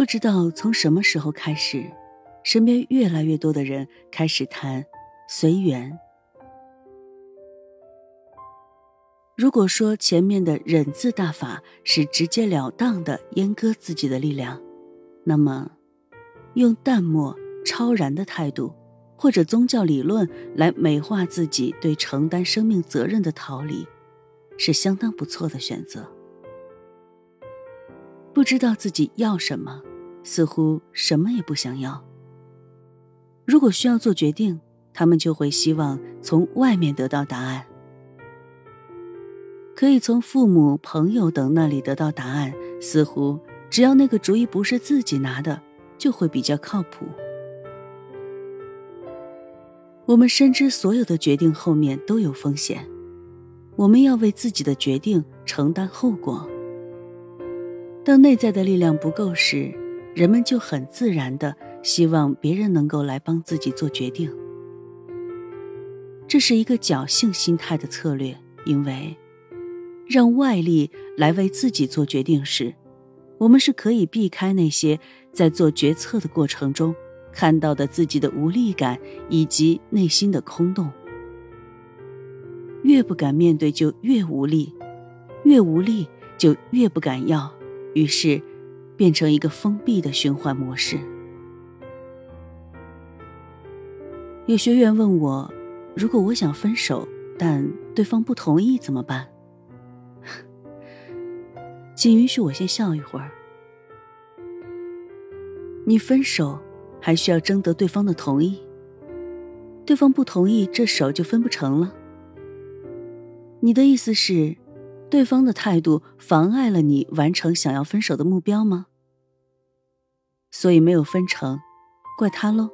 不知道从什么时候开始，身边越来越多的人开始谈随缘。如果说前面的忍字大法是直截了当的阉割自己的力量，那么用淡漠超然的态度，或者宗教理论来美化自己对承担生命责任的逃离，是相当不错的选择。不知道自己要什么，似乎什么也不想要。如果需要做决定，他们就会希望从外面得到答案。可以从父母、朋友等那里得到答案，似乎只要那个主意不是自己拿的，就会比较靠谱。我们深知所有的决定后面都有风险，我们要为自己的决定承担后果。当内在的力量不够时，人们就很自然的希望别人能够来帮自己做决定。这是一个侥幸心态的策略，因为。让外力来为自己做决定时，我们是可以避开那些在做决策的过程中看到的自己的无力感以及内心的空洞。越不敢面对，就越无力；越无力，就越不敢要。于是，变成一个封闭的循环模式。有学员问我，如果我想分手，但对方不同意怎么办？请允许我先笑一会儿。你分手还需要征得对方的同意，对方不同意，这手就分不成了。你的意思是，对方的态度妨碍了你完成想要分手的目标吗？所以没有分成，怪他喽。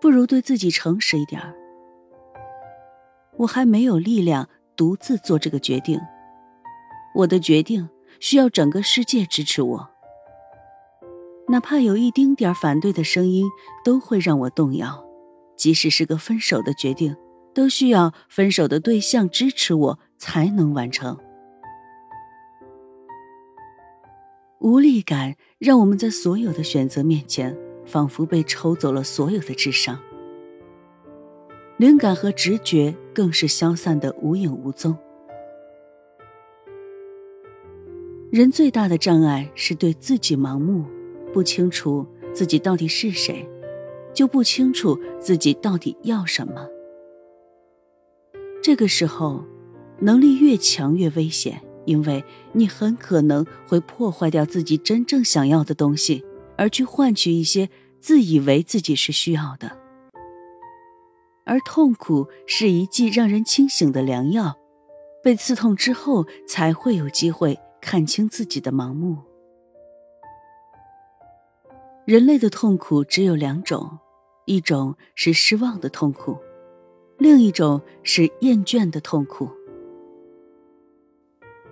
不如对自己诚实一点儿。我还没有力量独自做这个决定。我的决定需要整个世界支持我，哪怕有一丁点反对的声音，都会让我动摇。即使是个分手的决定，都需要分手的对象支持我才能完成。无力感让我们在所有的选择面前，仿佛被抽走了所有的智商，灵感和直觉更是消散的无影无踪。人最大的障碍是对自己盲目，不清楚自己到底是谁，就不清楚自己到底要什么。这个时候，能力越强越危险，因为你很可能会破坏掉自己真正想要的东西，而去换取一些自以为自己是需要的。而痛苦是一剂让人清醒的良药，被刺痛之后才会有机会。看清自己的盲目。人类的痛苦只有两种，一种是失望的痛苦，另一种是厌倦的痛苦。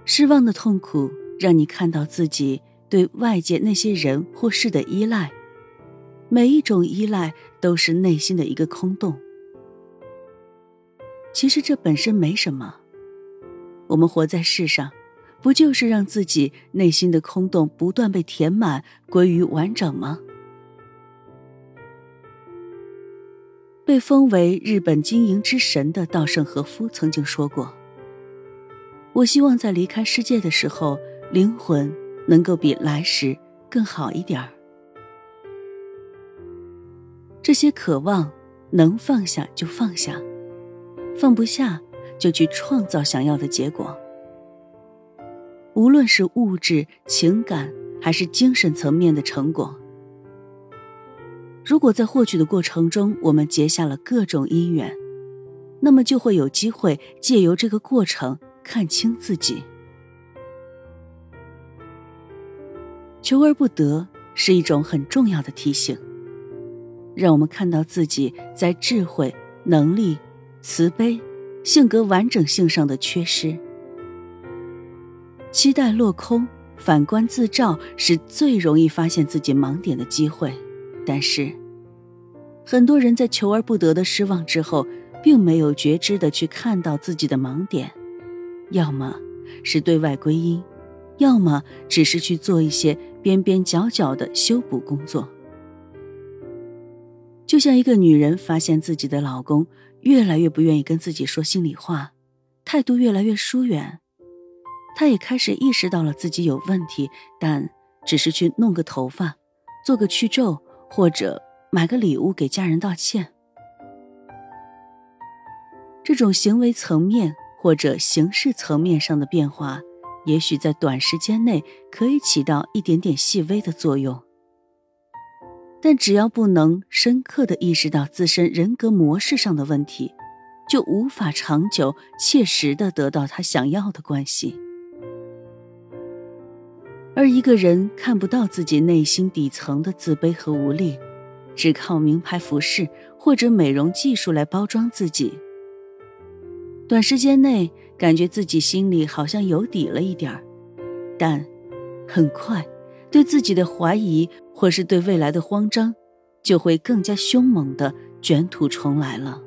失望的痛苦让你看到自己对外界那些人或事的依赖，每一种依赖都是内心的一个空洞。其实这本身没什么，我们活在世上。不就是让自己内心的空洞不断被填满，归于完整吗？被封为日本经营之神的稻盛和夫曾经说过：“我希望在离开世界的时候，灵魂能够比来时更好一点儿。”这些渴望能放下就放下，放不下就去创造想要的结果。无论是物质、情感，还是精神层面的成果，如果在获取的过程中，我们结下了各种因缘，那么就会有机会借由这个过程看清自己。求而不得是一种很重要的提醒，让我们看到自己在智慧、能力、慈悲、性格完整性上的缺失。期待落空，反观自照是最容易发现自己盲点的机会。但是，很多人在求而不得的失望之后，并没有觉知的去看到自己的盲点，要么是对外归因，要么只是去做一些边边角角的修补工作。就像一个女人发现自己的老公越来越不愿意跟自己说心里话，态度越来越疏远，她也开始意识到了自己有问题，但只是去弄个头发，做个去皱，或者买个礼物给家人道歉。这种行为层面或者形式层面上的变化，也许在短时间内可以起到一点点细微的作用，但只要不能深刻的意识到自身人格模式上的问题，就无法长久切实的得到他想要的关系。而一个人看不到自己内心底层的自卑和无力，只靠名牌服饰或者美容技术来包装自己。短时间内感觉自己心里好像有底了一点儿，但很快对自己的怀疑或是对未来的慌张，就会更加凶猛的卷土重来了。